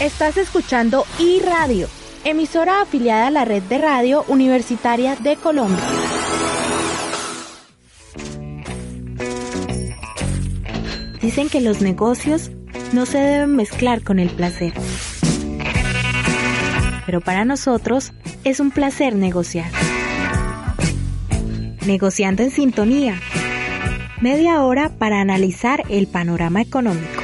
Estás escuchando iRadio, emisora afiliada a la red de radio universitaria de Colombia. Dicen que los negocios no se deben mezclar con el placer. Pero para nosotros es un placer negociar. Negociando en sintonía. Media hora para analizar el panorama económico.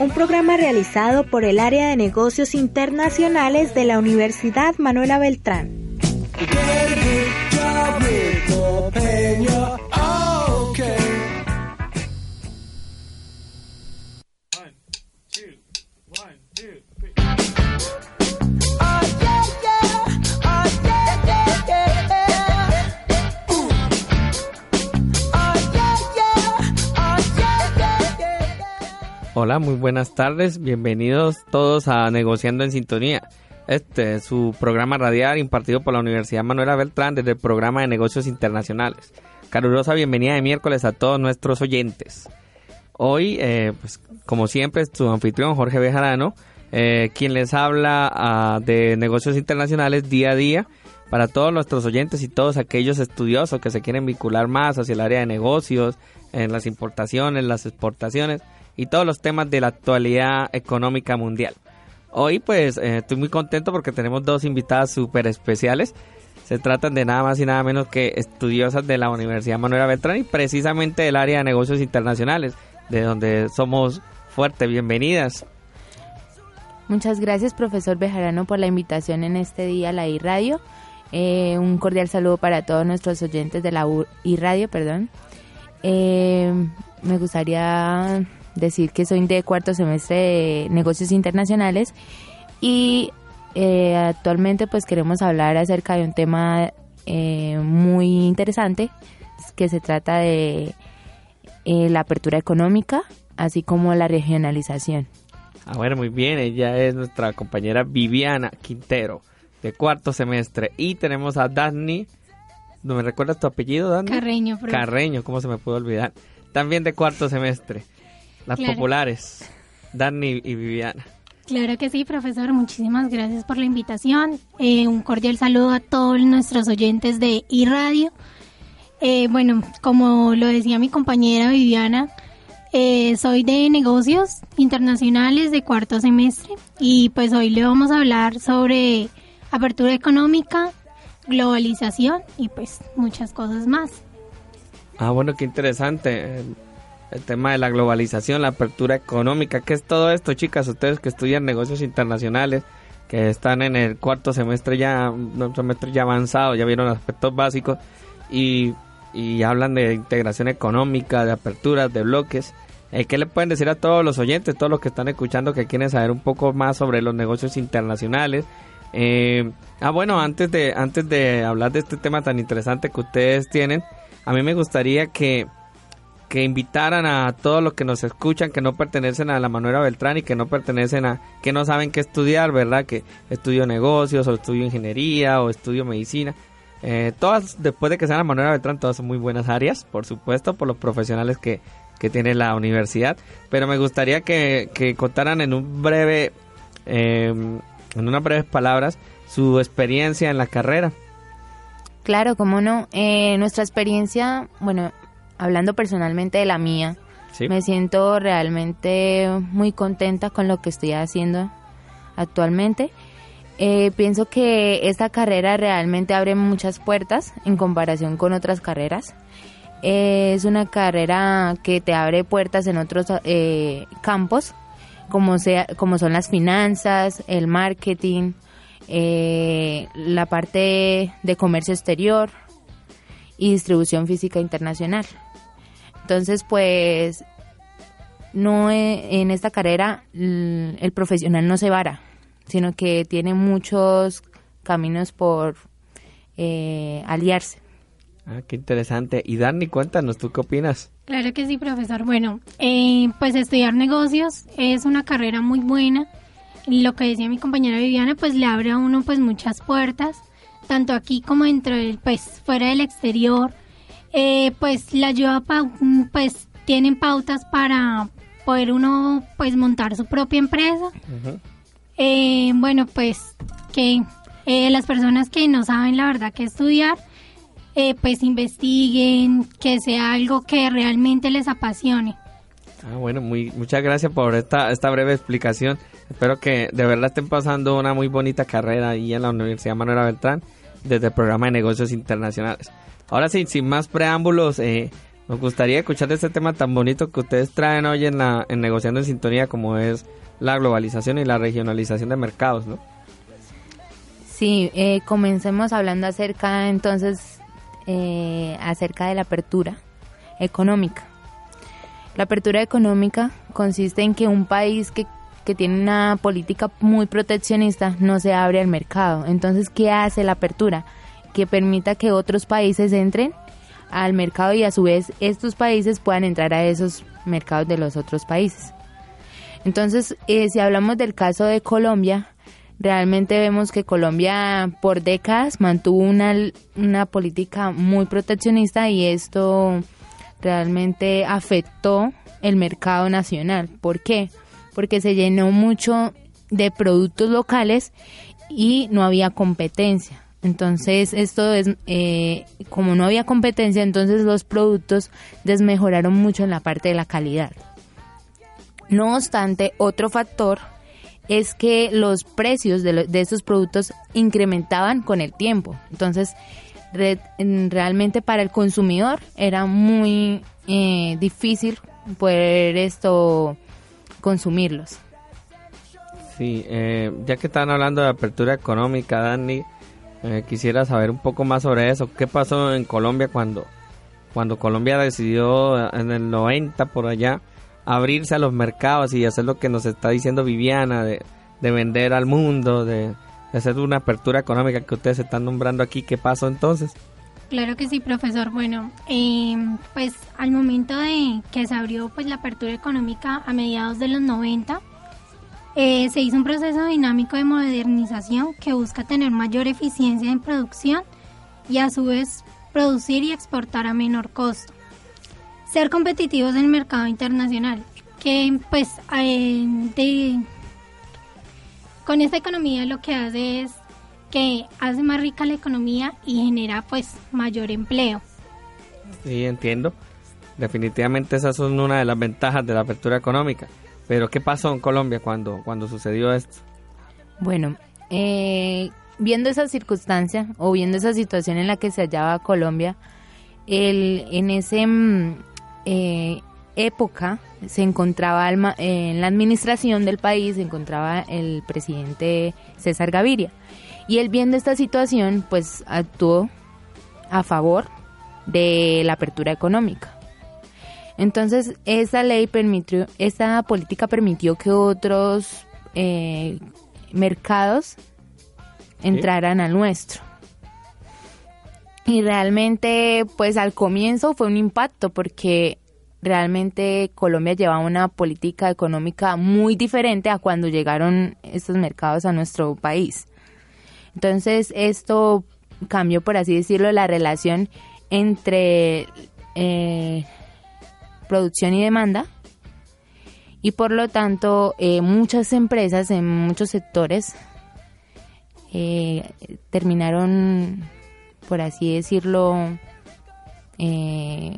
Un programa realizado por el área de negocios internacionales de la Universidad Manuela Beltrán. Hola, muy buenas tardes. Bienvenidos todos a Negociando en Sintonía. Este es su programa radial impartido por la Universidad Manuela Beltrán desde el programa de negocios internacionales. Calurosa bienvenida de miércoles a todos nuestros oyentes. Hoy, eh, pues como siempre, es su anfitrión Jorge Bejarano, eh, quien les habla ah, de negocios internacionales día a día para todos nuestros oyentes y todos aquellos estudiosos que se quieren vincular más hacia el área de negocios, en las importaciones, las exportaciones y todos los temas de la actualidad económica mundial. Hoy pues eh, estoy muy contento porque tenemos dos invitadas súper especiales. Se tratan de nada más y nada menos que estudiosas de la Universidad Manuela Beltrán y precisamente del área de negocios internacionales, de donde somos fuertes. Bienvenidas. Muchas gracias, profesor Bejarano, por la invitación en este día a la iRadio. Eh, un cordial saludo para todos nuestros oyentes de la iRadio, perdón. Eh, me gustaría decir que soy de cuarto semestre de negocios internacionales y eh, actualmente pues queremos hablar acerca de un tema eh, muy interesante que se trata de eh, la apertura económica así como la regionalización. Ah, bueno, muy bien, ella es nuestra compañera Viviana Quintero de cuarto semestre y tenemos a Dani, ¿no me recuerdas tu apellido, Dani? Carreño, Carreño, ¿cómo se me puede olvidar? También de cuarto semestre. Las populares, Dani y Viviana. Claro que sí, profesor. Muchísimas gracias por la invitación. Eh, un cordial saludo a todos nuestros oyentes de iRadio. Eh, bueno, como lo decía mi compañera Viviana, eh, soy de negocios internacionales de cuarto semestre y pues hoy le vamos a hablar sobre apertura económica, globalización y pues muchas cosas más. Ah, bueno, qué interesante el tema de la globalización, la apertura económica. ¿Qué es todo esto, chicas? Ustedes que estudian negocios internacionales, que están en el cuarto semestre ya, un semestre ya avanzado, ya vieron aspectos básicos y, y hablan de integración económica, de aperturas, de bloques. Eh, ¿Qué le pueden decir a todos los oyentes, todos los que están escuchando que quieren saber un poco más sobre los negocios internacionales? Eh, ah, bueno, antes de, antes de hablar de este tema tan interesante que ustedes tienen, a mí me gustaría que que invitaran a todos los que nos escuchan que no pertenecen a la Manuela Beltrán y que no pertenecen a, que no saben qué estudiar, ¿verdad? Que estudio negocios o estudio ingeniería o estudio medicina. Eh, todas, después de que sean la Manuela Beltrán, todas son muy buenas áreas, por supuesto, por los profesionales que, que tiene la universidad. Pero me gustaría que, que contaran en un breve, em, en unas breves palabras, su experiencia en la carrera. Claro, cómo no. Eh, nuestra experiencia, bueno, hablando personalmente de la mía, me siento realmente muy contenta con lo que estoy haciendo actualmente. Eh, pienso que esta carrera realmente abre muchas puertas en comparación con otras carreras. es una carrera que te abre puertas en otros eh, campos, como, sea, como son las finanzas, el marketing, eh, la parte de comercio exterior y distribución física internacional. Entonces, pues, no en esta carrera el profesional no se vara, sino que tiene muchos caminos por eh, aliarse. Ah, qué interesante. Y Dani, cuéntanos, ¿tú qué opinas? Claro que sí, profesor. Bueno, eh, pues estudiar negocios es una carrera muy buena. Lo que decía mi compañera Viviana, pues le abre a uno pues muchas puertas, tanto aquí como dentro del, pues fuera del exterior, eh, pues la ayuda, pues tienen pautas para poder uno pues montar su propia empresa. Eh, bueno, pues que eh, las personas que no saben la verdad que estudiar, eh, pues investiguen, que sea algo que realmente les apasione. Ah, bueno, muy, muchas gracias por esta, esta breve explicación. Espero que de verdad estén pasando una muy bonita carrera ahí en la Universidad Manuela Beltrán desde el programa de negocios internacionales. Ahora sí, sin más preámbulos, eh, nos gustaría escuchar este tema tan bonito que ustedes traen hoy en, la, en Negociando en Sintonía, como es la globalización y la regionalización de mercados, ¿no? Sí, eh, comencemos hablando acerca entonces eh, acerca de la apertura económica. La apertura económica consiste en que un país que, que tiene una política muy proteccionista no se abre al mercado. Entonces, ¿qué hace la apertura? Que permita que otros países entren al mercado y a su vez estos países puedan entrar a esos mercados de los otros países. Entonces, eh, si hablamos del caso de Colombia, realmente vemos que Colombia por décadas mantuvo una, una política muy proteccionista y esto realmente afectó el mercado nacional. ¿Por qué? Porque se llenó mucho de productos locales y no había competencia. Entonces, esto es, eh, como no había competencia, entonces los productos desmejoraron mucho en la parte de la calidad. No obstante, otro factor es que los precios de, estos productos incrementaban con el tiempo. Entonces, realmente para el consumidor era muy eh, difícil poder esto consumirlos. Sí, eh, ya que están hablando de apertura económica, Dani, eh, quisiera saber un poco más sobre eso. ¿Qué pasó en Colombia cuando, cuando Colombia decidió en el 90 por allá abrirse a los mercados y hacer lo que nos está diciendo Viviana, de, vender al mundo, de, hacer una apertura económica que ustedes están nombrando aquí. ¿Qué pasó entonces? Claro que sí, profesor. Bueno, eh, pues al momento de que se abrió pues la apertura económica a mediados de los 90, eh, se hizo un proceso dinámico de modernización que busca tener mayor eficiencia en producción y a su vez producir y exportar a menor costo ser competitivos en el mercado internacional, que pues eh, con esta economía lo que hace es que hace más rica la economía y genera pues mayor empleo. Sí, entiendo. Definitivamente esas son una de las ventajas de la apertura económica. Pero ¿qué pasó en Colombia cuando, cuando sucedió esto? Bueno, eh, viendo esa circunstancia o viendo esa situación en la que se hallaba Colombia, el, en ese mm, eh, época se encontraba en la administración del país, se encontraba el presidente César Gaviria. Y él viendo esta situación, pues actuó a favor de la apertura económica. Entonces, esta ley permitió, esta política permitió que otros eh, mercados entraran al nuestro. Y realmente, pues al comienzo fue un impacto porque realmente Colombia llevaba una política económica muy diferente a cuando llegaron estos mercados a nuestro país. Entonces esto cambió, por así decirlo, la relación entre eh, producción y demanda y por lo tanto eh, muchas empresas en muchos sectores eh, terminaron por así decirlo, eh,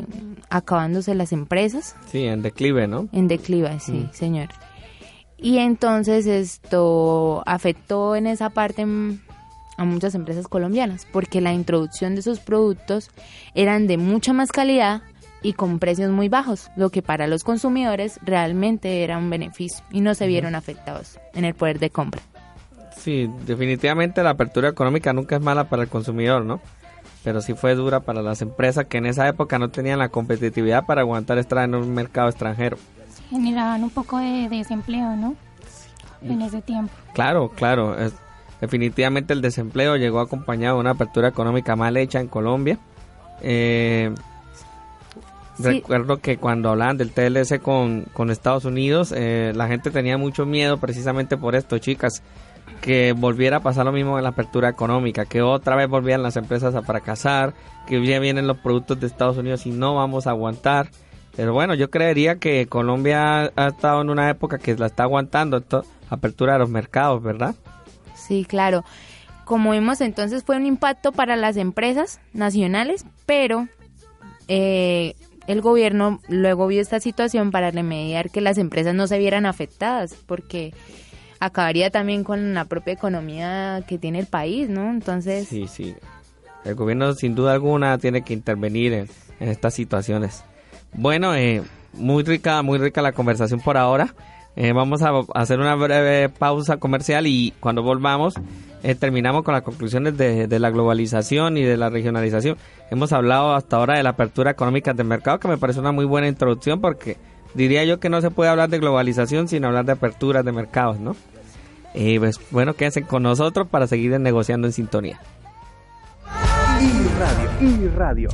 acabándose las empresas. Sí, en declive, ¿no? En declive, sí, mm. señor. Y entonces esto afectó en esa parte a muchas empresas colombianas, porque la introducción de esos productos eran de mucha más calidad y con precios muy bajos, lo que para los consumidores realmente era un beneficio y no se vieron afectados en el poder de compra. Sí, definitivamente la apertura económica nunca es mala para el consumidor, ¿no? pero sí fue dura para las empresas que en esa época no tenían la competitividad para aguantar estar en un mercado extranjero. Generaban un poco de desempleo, ¿no? En ese tiempo. Claro, claro. Definitivamente el desempleo llegó acompañado de una apertura económica mal hecha en Colombia. Eh, recuerdo que cuando hablaban del TLC con, con Estados Unidos, eh, la gente tenía mucho miedo precisamente por esto, chicas que volviera a pasar lo mismo en la apertura económica, que otra vez volvieran las empresas a fracasar, que ya vienen los productos de Estados Unidos y no vamos a aguantar. Pero bueno, yo creería que Colombia ha estado en una época que la está aguantando, esto, apertura de los mercados, ¿verdad? Sí, claro. Como vimos entonces fue un impacto para las empresas nacionales, pero eh, el gobierno luego vio esta situación para remediar que las empresas no se vieran afectadas, porque acabaría también con la propia economía que tiene el país, ¿no? Entonces... Sí, sí. El gobierno sin duda alguna tiene que intervenir en, estas situaciones. Bueno, eh, muy rica, muy rica la conversación por ahora. Eh, vamos a hacer una breve pausa comercial y cuando volvamos eh, terminamos con las conclusiones de, la globalización y de la regionalización. Hemos hablado hasta ahora de la apertura económica del mercado, que me parece una muy buena introducción porque diría yo que no se puede hablar de globalización sin hablar de aperturas de mercados, ¿no? Y pues bueno, quédense con nosotros para seguir negociando en sintonía. Y radio, y radio.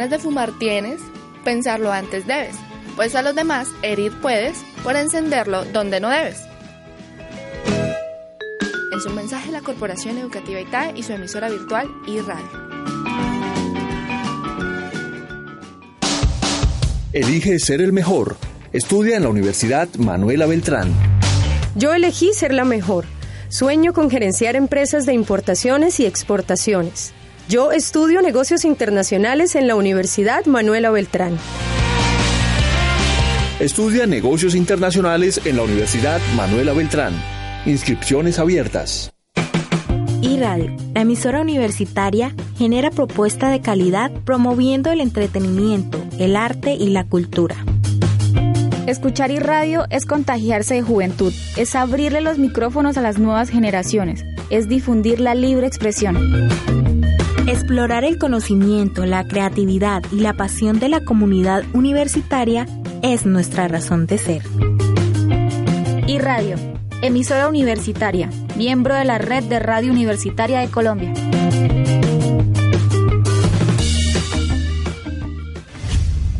Ganas de fumar tienes, pensarlo antes debes, pues a los demás herir puedes por encenderlo donde no debes. En su mensaje la Corporación Educativa ITAE y su emisora virtual iRadio. Elige ser el mejor. Estudia en la Universidad Manuela Beltrán. Yo elegí ser la mejor. Sueño con gerenciar empresas de importaciones y exportaciones. Yo estudio negocios internacionales en la Universidad Manuela Beltrán. Estudia negocios internacionales en la Universidad Manuela Beltrán. Inscripciones abiertas. IRADIO, la emisora universitaria, genera propuesta de calidad promoviendo el entretenimiento, el arte y la cultura. Escuchar iRadio es contagiarse de juventud, es abrirle los micrófonos a las nuevas generaciones, es difundir la libre expresión. Explorar el conocimiento, la creatividad y la pasión de la comunidad universitaria es nuestra razón de ser. iRadio, emisora universitaria, miembro de la Red de Radio Universitaria de Colombia.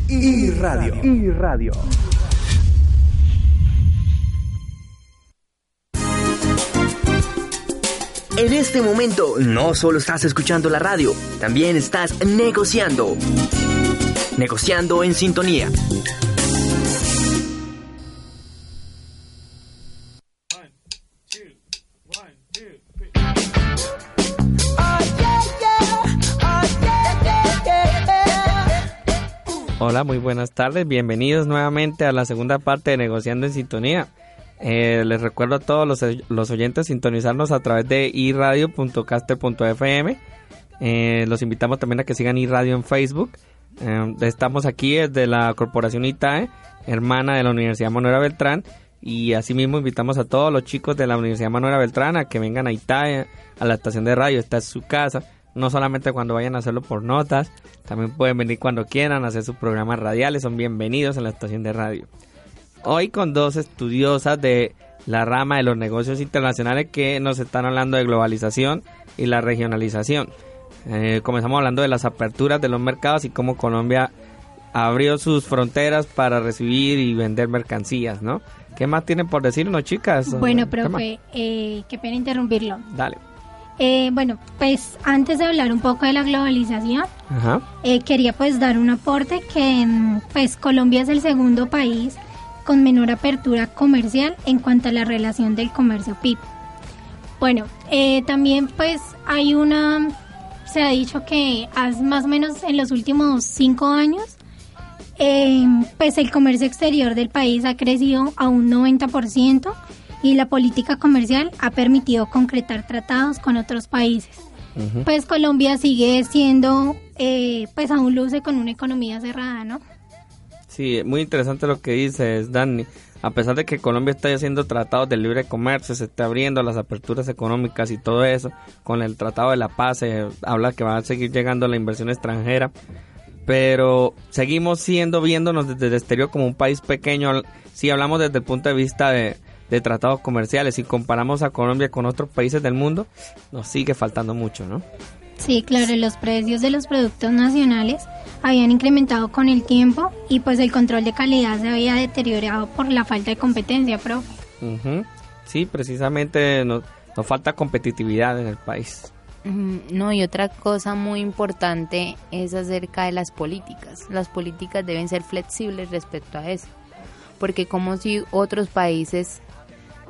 iRadio. iRadio. En este momento no solo estás escuchando la radio, también estás negociando. Negociando en sintonía. Hola, muy buenas tardes. Bienvenidos nuevamente a la segunda parte de Negociando en Sintonía. Eh, les recuerdo a todos los, oyentes sintonizarnos a través de iradio.caster.fm. Eh, los invitamos también a que sigan iRadio en Facebook. Eh, estamos aquí desde la Corporación ITAE, hermana de la Universidad Manuela Beltrán. Y asimismo invitamos a todos los chicos de la Universidad Manuela Beltrán a que vengan a ITAE, a la estación de radio. Esta es su casa. No solamente cuando vayan a hacerlo por notas, también pueden venir cuando quieran a hacer sus programas radiales. Son bienvenidos en la estación de radio hoy con dos estudiosas de la rama de los negocios internacionales que nos están hablando de globalización y la regionalización. Eh, comenzamos hablando de las aperturas de los mercados y cómo Colombia abrió sus fronteras para recibir y vender mercancías, ¿no? ¿Qué más tienen por decirnos, chicas? Bueno, profe, eh, qué pena interrumpirlo. Dale. Eh, bueno, pues antes de hablar un poco de la globalización, eh, quería pues dar un aporte que mm, pues Colombia es el segundo país con menor apertura comercial en cuanto a la relación del comercio PIB. Bueno, eh, también pues hay una, se ha dicho que más o menos en los últimos cinco años, eh, pues el comercio exterior del país ha crecido a un 90% y la política comercial ha permitido concretar tratados con otros países. Pues Colombia sigue siendo, eh, pues aún luce con una economía cerrada, ¿no? Sí, muy interesante lo que dices, Dani. A pesar de que Colombia está haciendo tratados de libre comercio, se está abriendo las aperturas económicas y todo eso, con el Tratado de la Paz se habla que va a seguir llegando la inversión extranjera, pero seguimos siendo viéndonos desde el exterior como un país pequeño, si hablamos desde el punto de vista de, de tratados comerciales, si comparamos a Colombia con otros países del mundo, nos sigue faltando mucho, ¿no? Sí, claro, los precios de los productos nacionales habían incrementado con el tiempo y pues el control de calidad se había deteriorado por la falta de competencia, profe. Sí, precisamente nos, falta competitividad en el país. No, y otra cosa muy importante es acerca de las políticas. Las políticas deben ser flexibles respecto a eso, porque como si otros países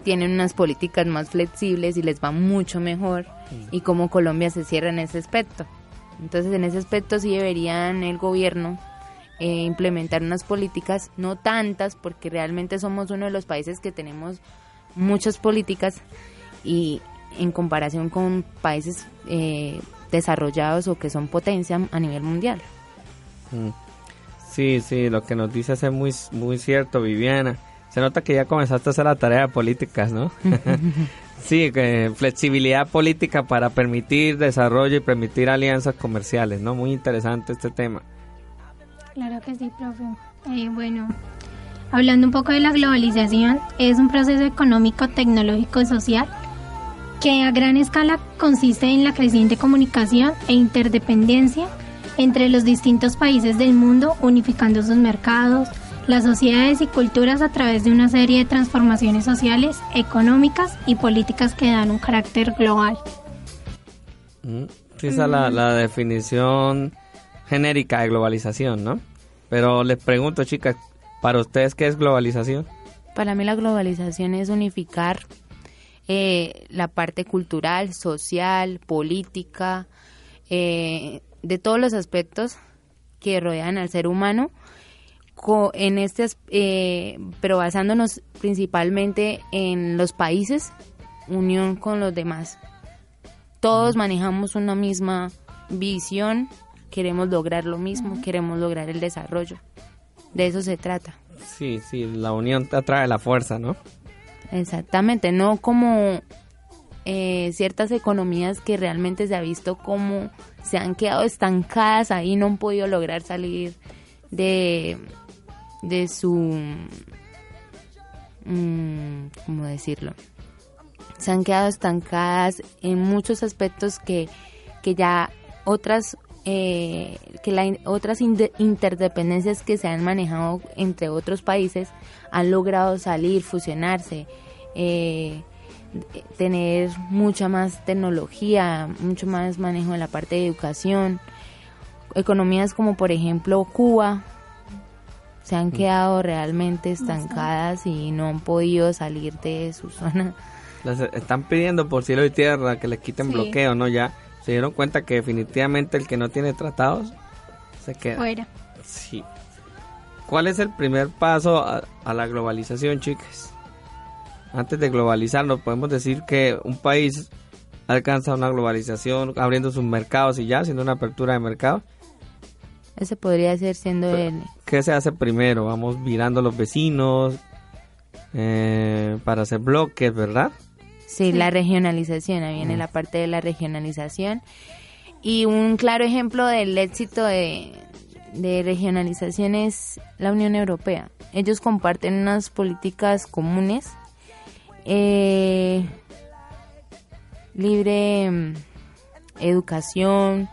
tienen unas políticas más flexibles y les va mucho mejor, y como Colombia se cierra en ese aspecto. Entonces, en ese aspecto sí deberían el gobierno eh, implementar unas políticas, no tantas, porque realmente somos uno de los países que tenemos muchas políticas y en comparación con países eh, desarrollados o que son potencia a nivel mundial. Mm. Sí, sí, lo que nos dices es muy, muy cierto, Viviana. Se nota que ya comenzaste a hacer la tarea de políticas, ¿no? Sí, flexibilidad política para permitir desarrollo y permitir alianzas comerciales, ¿no? Muy interesante este tema. Claro que sí, profe. Eh, bueno, hablando un poco de la globalización, es un proceso económico, tecnológico y social que a gran escala consiste en la creciente comunicación e interdependencia entre los distintos países del mundo, unificando sus mercados, las sociedades y culturas a través de una serie de transformaciones sociales, económicas y políticas que dan un carácter global. Mm, esa es la, definición genérica de globalización, ¿no? Pero les pregunto, chicas, ¿para ustedes qué es globalización? Para mí la globalización es unificar eh, la parte cultural, social, política, eh, de todos los aspectos que rodean al ser humano, en este, eh, pero basándonos principalmente en los países, unión con los demás. Todos manejamos una misma visión, queremos lograr lo mismo, queremos lograr el desarrollo. De eso se trata. Sí, sí, la unión atrae la fuerza, ¿no? Exactamente, no como eh, ciertas economías que realmente se ha visto como se han quedado estancadas ahí, no han podido lograr salir de, de su... Mm, ¿Cómo decirlo? Se han quedado estancadas en muchos aspectos que, que ya otras eh, que la, otras interdependencias que se han manejado entre otros países han logrado salir, fusionarse, eh, tener mucha más tecnología, mucho más manejo en la parte de educación. Economías como por ejemplo Cuba se han mm. quedado realmente estancadas y no han podido salir de su zona. están pidiendo por cielo y tierra que les quiten bloqueo, ¿no? Ya se dieron cuenta que definitivamente el que no tiene tratados se queda. Fuera. Sí. ¿Cuál es el primer paso a, a la globalización, chicas? antes de globalizarnos, podemos decir que un país alcanza una globalización abriendo sus mercados y ya, haciendo una apertura de mercado. Ese podría ser siendo el... ¿Qué se hace primero? Vamos mirando a los vecinos eh, para hacer bloques, ¿verdad? Sí, la regionalización, ahí viene mm. la parte de la regionalización. Y un claro ejemplo del éxito de, de regionalización es la Unión Europea. Ellos comparten unas políticas comunes eh, libre mm, educación,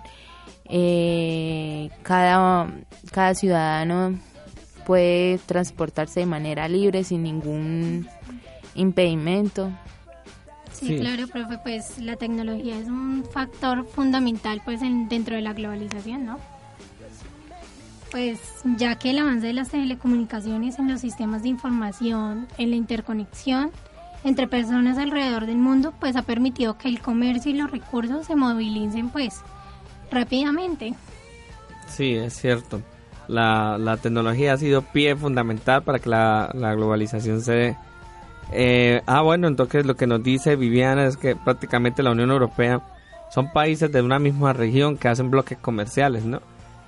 eh, cada, cada ciudadano puede transportarse de manera libre sin ningún impedimento. Sí, claro, profe, pues la tecnología es un factor fundamental pues dentro de la globalización, ¿no? Pues ya que el avance de las telecomunicaciones en los sistemas de información, en la interconexión, entre personas alrededor del mundo, pues ha permitido que el comercio y los recursos se movilicen pues rápidamente. Sí, es cierto. La, la tecnología ha sido pie fundamental para que la, globalización se dé. Eh, ah, bueno, entonces lo que nos dice Viviana es que prácticamente la Unión Europea son países de una misma región que hacen bloques comerciales, ¿no?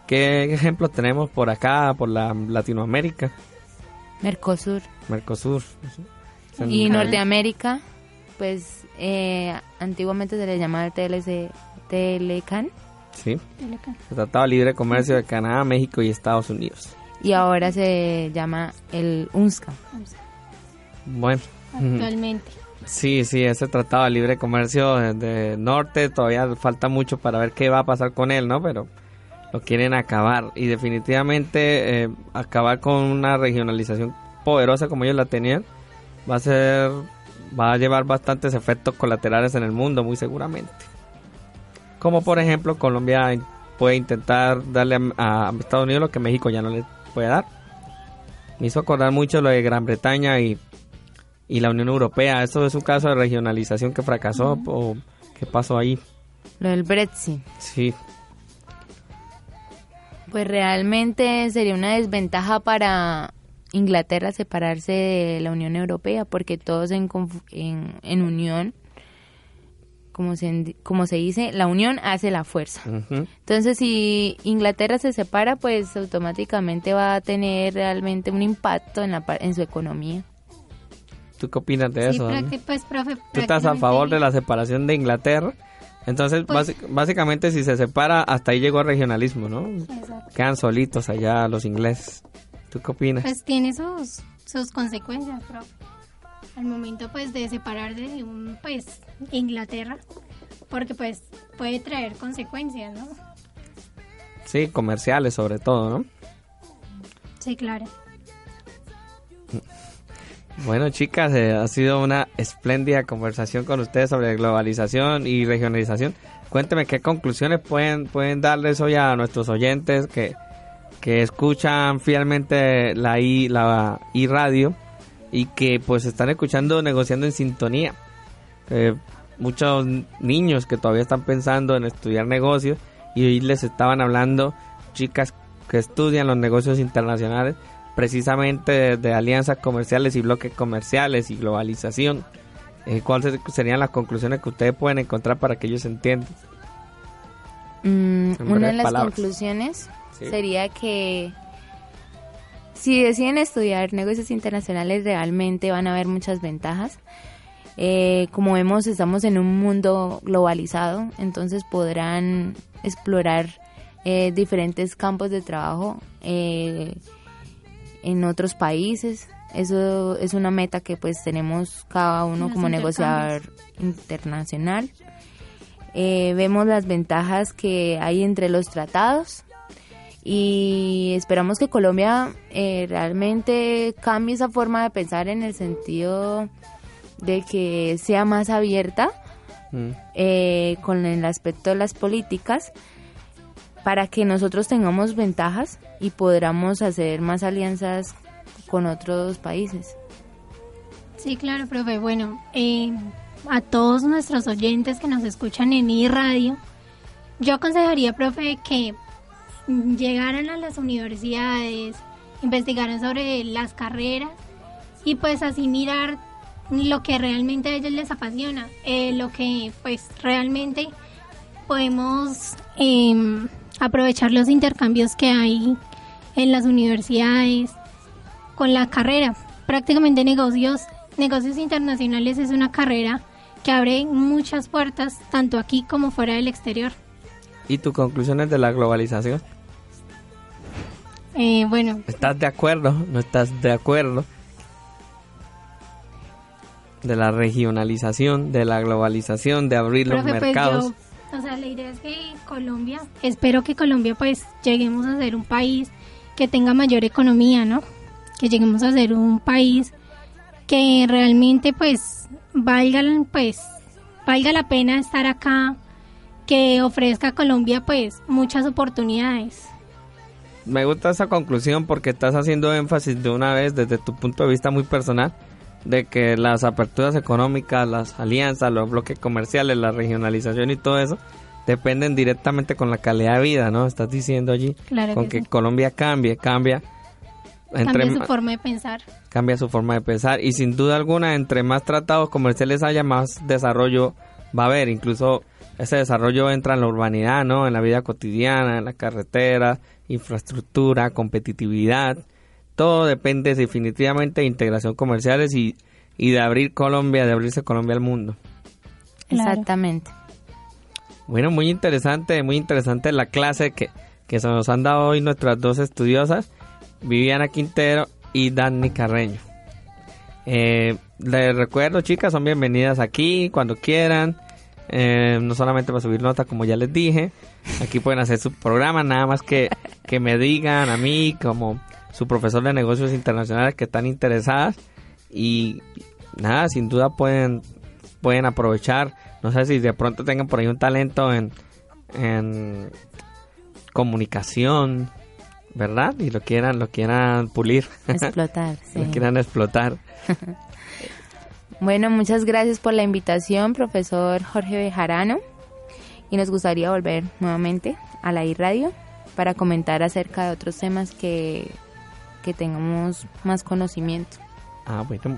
¿Qué ejemplos tenemos por acá, por la Latinoamérica? Mercosur. Mercosur. Y Norteamérica, pues eh, antiguamente se le llamaba TLC, Telecan. Sí. El Tratado Libre de Comercio de Canadá, México y Estados Unidos. Y ahora se llama el UNSCA. Bueno. Actualmente. Sí, sí, ese Tratado de Libre de Comercio de, Norte todavía falta mucho para ver qué va a pasar con él, ¿no? Pero lo quieren acabar y definitivamente eh, acabar con una regionalización poderosa como ellos la tenían va a ser va a llevar bastantes efectos colaterales en el mundo muy seguramente como por ejemplo Colombia puede intentar darle a, Estados Unidos lo que México ya no le puede dar. Me hizo acordar mucho lo de Gran Bretaña y, y la Unión Europea. Esto es un caso de regionalización que fracasó o qué pasó ahí. Lo del Brexit. Sí. Pues realmente sería una desventaja para Inglaterra separarse de la Unión Europea porque todos en, en, unión, como se, como se dice, la unión hace la fuerza. Entonces, si Inglaterra se separa, pues automáticamente va a tener realmente un impacto en, la, en su economía. ¿Tú qué opinas de eso? Pues, ¿Tú estás a favor de la separación de Inglaterra? Entonces, pues básicamente, si se separa, hasta ahí llegó el regionalismo, ¿no? Quedan solitos allá los ingleses. ¿Tú qué opinas? Pues tiene sus, sus consecuencias, pero al momento pues de separar de un pues Inglaterra, porque pues puede traer consecuencias, ¿no? Sí, comerciales sobre todo, ¿no? Sí, claro. Bueno, chicas, eh, ha sido una espléndida conversación con ustedes sobre globalización y regionalización. Cuénteme qué conclusiones pueden, pueden darles hoy a nuestros oyentes que que escuchan fielmente la i la i radio y que pues están escuchando negociando en sintonía eh, muchos niños que todavía están pensando en estudiar negocios y hoy les estaban hablando chicas que estudian los negocios internacionales precisamente de, alianzas comerciales y bloques comerciales y globalización. Eh, ¿Cuáles serían las conclusiones que ustedes pueden encontrar para que ellos entiendan? Mm, una de las conclusiones sería que si deciden estudiar negocios internacionales realmente van a haber muchas ventajas. Eh, como vemos, estamos en un mundo globalizado, entonces podrán explorar eh, diferentes campos de trabajo eh, en otros países. Eso es una meta que pues tenemos cada uno como negociador internacional. vemos las ventajas que hay entre los tratados y esperamos que Colombia realmente cambie esa forma de pensar en el sentido de que sea más abierta mm. eh, con el aspecto de las políticas para que nosotros tengamos ventajas y podamos hacer más alianzas con otros países. Sí, claro, profe. Bueno, eh, a todos nuestros oyentes que nos escuchan en iRadio, yo aconsejaría, profe, que llegaran a las universidades, investigaran sobre las carreras y pues así mirar lo que realmente a ellos les apasiona, eh, lo que pues realmente podemos em, aprovechar los intercambios que hay en las universidades con la carrera. Prácticamente negocios, negocios internacionales es una carrera que abre muchas puertas tanto aquí como fuera del exterior. ¿Y tus conclusiones de la globalización? Eh, bueno. ¿Estás de acuerdo? ¿No estás de acuerdo? de la regionalización, de la globalización, de abrir los pues, mercados. o sea, la idea es que Colombia, espero que Colombia pues lleguemos a ser un país que tenga mayor economía, ¿no? Que lleguemos a ser un país que realmente pues valga pues valga la pena estar acá, que ofrezca a Colombia pues muchas oportunidades. Me gusta esa conclusión porque estás haciendo énfasis de una vez desde tu punto de vista muy personal de que las aperturas económicas, las alianzas, los bloques comerciales, la regionalización y todo eso dependen directamente con la calidad de vida, ¿no? Estás diciendo allí, con que, Colombia cambie, cambia. Cambia su forma de pensar. Cambia su forma de pensar y sin duda alguna, entre más tratados comerciales haya, más desarrollo va a haber. Incluso ese desarrollo entra en la urbanidad, ¿no? En la vida cotidiana, en la carretera, infraestructura, competitividad todo depende definitivamente de integración comerciales y, de abrir Colombia, de abrirse Colombia al mundo. Exactamente. Bueno, muy interesante, muy interesante la clase que, que se nos han dado hoy nuestras dos estudiosas, Viviana Quintero y Dani Carreño. Eh, les recuerdo, chicas, son bienvenidas aquí cuando quieran. Eh, no solamente para subir nota, como ya les dije. Aquí pueden hacer su programa, nada más que, que me digan a mí como su profesor de negocios internacionales que están interesadas y nada, sin duda pueden, pueden aprovechar, no sé si de pronto tengan por ahí un talento en, en comunicación, ¿verdad? Y lo quieran, lo quieran pulir. Explotar, sí. lo quieran explotar. bueno, muchas gracias por la invitación, profesor Jorge Bejarano. Y nos gustaría volver nuevamente a la iRadio para comentar acerca de otros temas que que tengamos más conocimiento. Ah, bueno.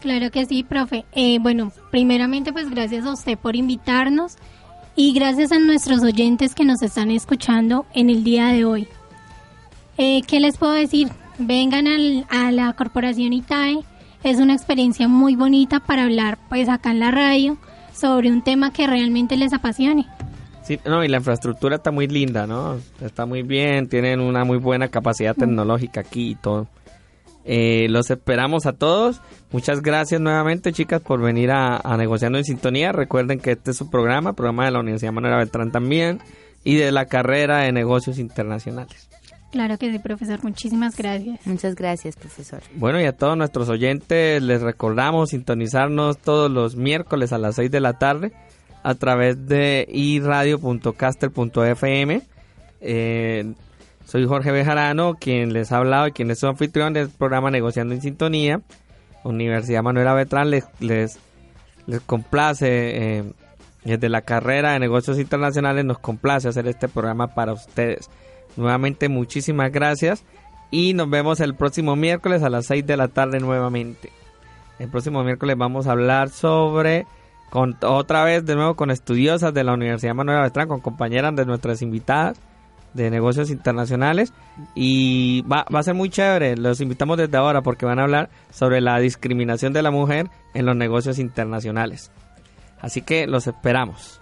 Claro que sí, profe. Eh, bueno, primeramente pues gracias a usted por invitarnos y gracias a nuestros oyentes que nos están escuchando en el día de hoy. Eh, ¿Qué les puedo decir? Vengan al, a la corporación ITAE. Es una experiencia muy bonita para hablar pues acá en la radio sobre un tema que realmente les apasione. Sí, no, y la infraestructura está muy linda, ¿no? Está muy bien, tienen una muy buena capacidad tecnológica aquí y todo. Eh, los esperamos a todos. Muchas gracias nuevamente, chicas, por venir a, Negociando en Sintonía. Recuerden que este es su programa, programa de la Universidad Manuel Beltrán también, y de la carrera de negocios internacionales. Claro que sí, profesor. Muchísimas gracias. Muchas gracias, profesor. Bueno, y a todos nuestros oyentes les recordamos sintonizarnos todos los miércoles a las 6 de la tarde a través de iradio.caster.fm. Eh, soy Jorge Bejarano, quien les ha hablado y quien es su anfitrión del programa Negociando en Sintonía. Universidad Manuela Betrán les, les, les complace, eh, desde la carrera de negocios internacionales nos complace hacer este programa para ustedes. Nuevamente muchísimas gracias y nos vemos el próximo miércoles a las 6 de la tarde nuevamente. El próximo miércoles vamos a hablar sobre, con, otra vez de nuevo con estudiosas de la Universidad Manuel Beltrán, con compañeras de nuestras invitadas de negocios internacionales y va, va a ser muy chévere, los invitamos desde ahora porque van a hablar sobre la discriminación de la mujer en los negocios internacionales. Así que los esperamos.